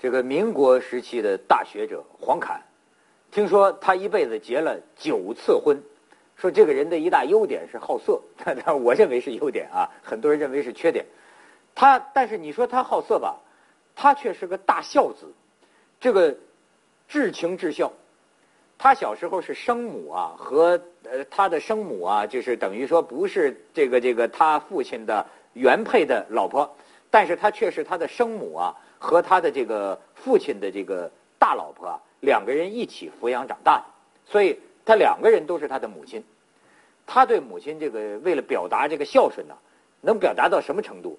这个民国时期的大学者黄侃，听说他一辈子结了九次婚，说这个人的一大优点是好色，但我认为是优点啊，很多人认为是缺点。他但是你说他好色吧，他却是个大孝子，这个至情至孝。他小时候是生母啊，和呃他的生母啊，就是等于说不是这个这个他父亲的原配的老婆，但是他却是他的生母啊和他的这个父亲的这个大老婆啊两个人一起抚养长大的，所以他两个人都是他的母亲。他对母亲这个为了表达这个孝顺呢，能表达到什么程度？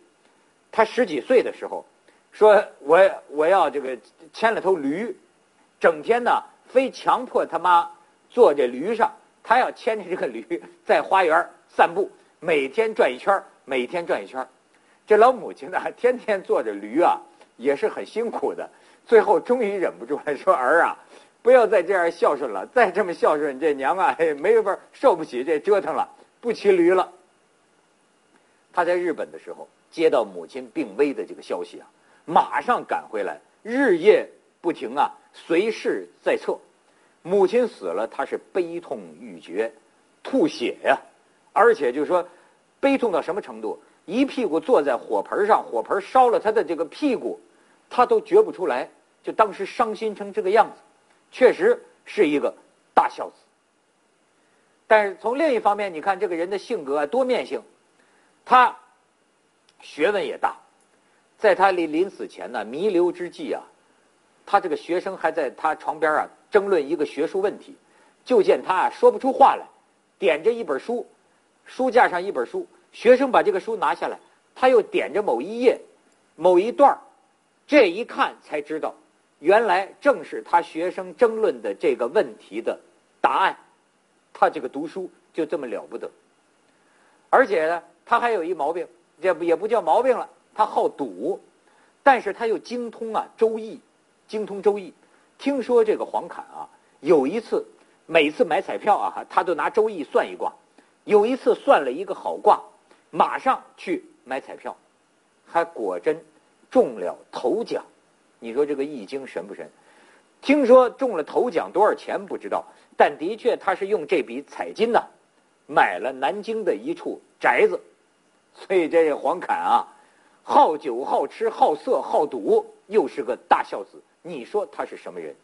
他十几岁的时候，说我我要这个牵了头驴，整天呢。非强迫他妈坐这驴上，他要牵着这个驴在花园散步，每天转一圈每天转一圈这老母亲呢，天天坐着驴啊，也是很辛苦的。最后终于忍不住了，说：“儿啊，不要再这样孝顺了，再这么孝顺，这娘啊，没法受不起这折腾了，不骑驴了。”他在日本的时候接到母亲病危的这个消息啊，马上赶回来，日夜不停啊。随侍在侧，母亲死了，他是悲痛欲绝，吐血呀，而且就是说悲痛到什么程度，一屁股坐在火盆上，火盆烧了他的这个屁股，他都觉不出来，就当时伤心成这个样子，确实是一个大孝子。但是从另一方面，你看这个人的性格啊多面性，他学问也大，在他临临死前呢，弥留之际啊。他这个学生还在他床边啊争论一个学术问题，就见他说不出话来，点着一本书，书架上一本书，学生把这个书拿下来，他又点着某一页，某一段这一看才知道，原来正是他学生争论的这个问题的答案。他这个读书就这么了不得，而且呢，他还有一毛病，这不也不叫毛病了，他好赌，但是他又精通啊《周易》。精通周易，听说这个黄侃啊，有一次每次买彩票啊，他都拿周易算一卦。有一次算了一个好卦，马上去买彩票，还果真中了头奖。你说这个易经神不神？听说中了头奖多少钱不知道，但的确他是用这笔彩金呢，买了南京的一处宅子。所以这黄侃啊，好酒好吃好色好赌，又是个大孝子。你说他是什么人？